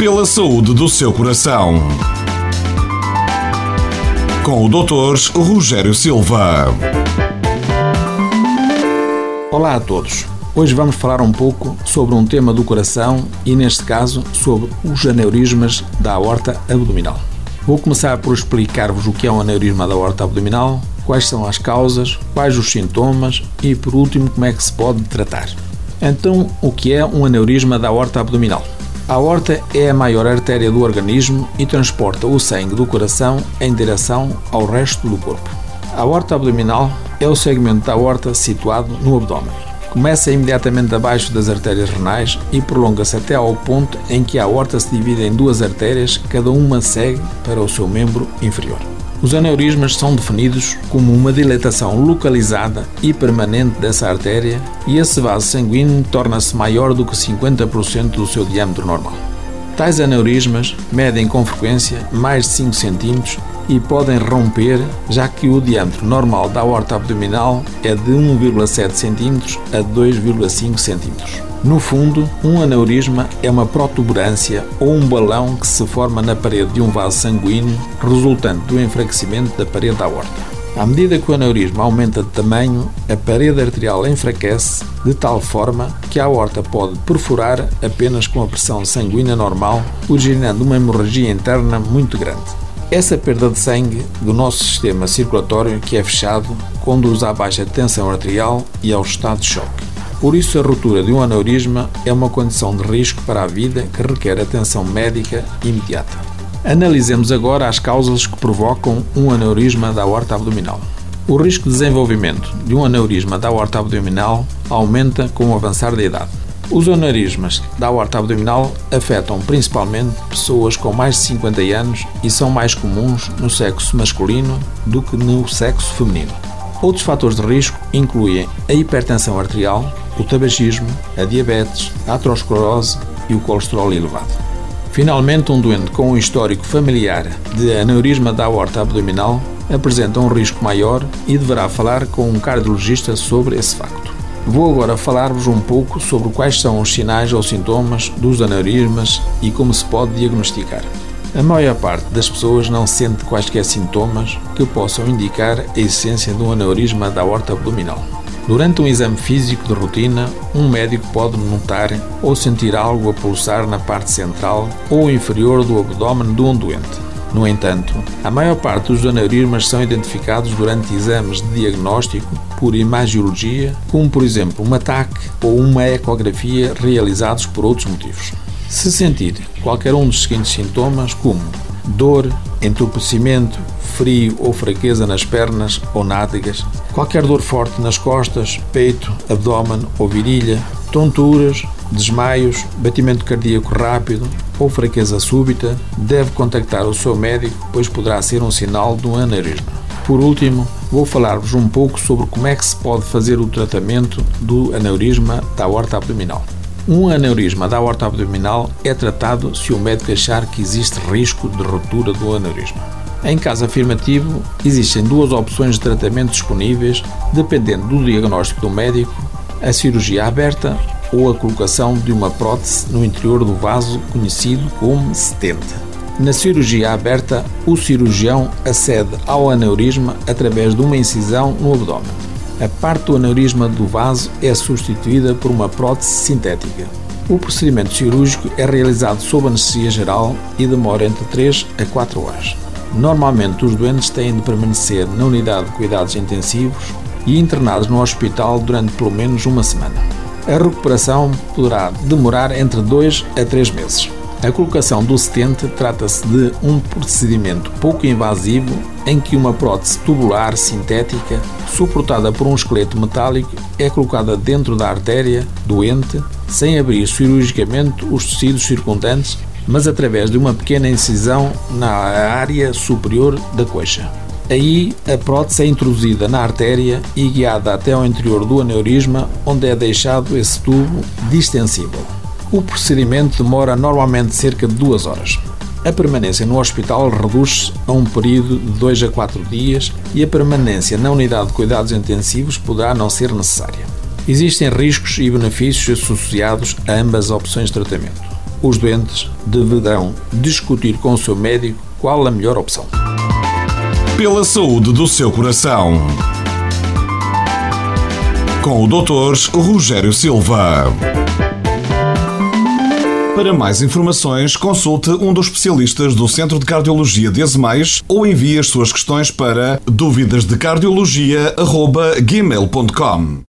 pela saúde do seu coração. Com o Dr. Rogério Silva. Olá a todos. Hoje vamos falar um pouco sobre um tema do coração e, neste caso, sobre os aneurismas da aorta abdominal. Vou começar por explicar-vos o que é um aneurisma da aorta abdominal, quais são as causas, quais os sintomas e, por último, como é que se pode tratar. Então, o que é um aneurisma da aorta abdominal? A aorta é a maior artéria do organismo e transporta o sangue do coração em direção ao resto do corpo. A aorta abdominal é o segmento da aorta situado no abdômen. Começa imediatamente abaixo das artérias renais e prolonga-se até ao ponto em que a aorta se divide em duas artérias, cada uma segue para o seu membro inferior. Os aneurismas são definidos como uma dilatação localizada e permanente dessa artéria e esse vaso sanguíneo torna-se maior do que 50% do seu diâmetro normal. Tais aneurismas medem com frequência mais de 5 cm e podem romper, já que o diâmetro normal da aorta abdominal é de 1,7 cm a 2,5 cm. No fundo, um aneurisma é uma protuberância ou um balão que se forma na parede de um vaso sanguíneo, resultante do enfraquecimento da parede da aorta. À medida que o aneurisma aumenta de tamanho, a parede arterial enfraquece de tal forma que a aorta pode perfurar apenas com a pressão sanguínea normal, originando uma hemorragia interna muito grande. Essa perda de sangue do nosso sistema circulatório, que é fechado, conduz à baixa tensão arterial e ao estado de choque. Por isso, a ruptura de um aneurisma é uma condição de risco para a vida que requer atenção médica imediata. Analisemos agora as causas que provocam um aneurisma da aorta abdominal. O risco de desenvolvimento de um aneurisma da aorta abdominal aumenta com o avançar da idade. Os aneurismas da aorta abdominal afetam principalmente pessoas com mais de 50 anos e são mais comuns no sexo masculino do que no sexo feminino. Outros fatores de risco incluem a hipertensão arterial, o tabagismo, a diabetes, a aterosclerose e o colesterol elevado. Finalmente, um doente com um histórico familiar de aneurisma da aorta abdominal apresenta um risco maior e deverá falar com um cardiologista sobre esse facto. Vou agora falar-vos um pouco sobre quais são os sinais ou sintomas dos aneurismas e como se pode diagnosticar. A maior parte das pessoas não sente quaisquer sintomas que possam indicar a essência de um aneurisma da aorta abdominal. Durante um exame físico de rotina, um médico pode notar ou sentir algo a pulsar na parte central ou inferior do abdômen de um doente. No entanto, a maior parte dos aneurismas são identificados durante exames de diagnóstico por imagiologia, como por exemplo um ataque ou uma ecografia realizados por outros motivos. Se sentir qualquer um dos seguintes sintomas, como dor, entorpecimento, frio ou fraqueza nas pernas ou nádegas, qualquer dor forte nas costas, peito, abdômen ou virilha, tonturas, desmaios, batimento cardíaco rápido ou fraqueza súbita, deve contactar o seu médico, pois poderá ser um sinal de um aneurisma. Por último, vou falar-vos um pouco sobre como é que se pode fazer o tratamento do aneurisma da aorta abdominal. Um aneurisma da aorta abdominal é tratado se o médico achar que existe risco de ruptura do aneurisma. Em caso afirmativo, existem duas opções de tratamento disponíveis, dependendo do diagnóstico do médico: a cirurgia aberta ou a colocação de uma prótese no interior do vaso, conhecido como stent. Na cirurgia aberta, o cirurgião acede ao aneurisma através de uma incisão no abdômen a parte do aneurisma do vaso é substituída por uma prótese sintética. O procedimento cirúrgico é realizado sob anestesia geral e demora entre 3 a 4 horas. Normalmente, os doentes têm de permanecer na unidade de cuidados intensivos e internados no hospital durante pelo menos uma semana. A recuperação poderá demorar entre 2 a 3 meses. A colocação do stent trata-se de um procedimento pouco invasivo em que uma prótese tubular sintética, suportada por um esqueleto metálico, é colocada dentro da artéria doente, sem abrir cirurgicamente os tecidos circundantes, mas através de uma pequena incisão na área superior da coxa. Aí, a prótese é introduzida na artéria e guiada até ao interior do aneurisma, onde é deixado esse tubo distensível. O procedimento demora normalmente cerca de duas horas. A permanência no hospital reduz-se a um período de 2 a 4 dias e a permanência na unidade de cuidados intensivos poderá não ser necessária. Existem riscos e benefícios associados a ambas opções de tratamento. os doentes deverão discutir com o seu médico qual a melhor opção. Pela saúde do seu coração. Com o Dr. Rogério Silva. Para mais informações, consulte um dos especialistas do Centro de Cardiologia de Azemais ou envie as suas questões para dúvidasdecardiologia.gmail.com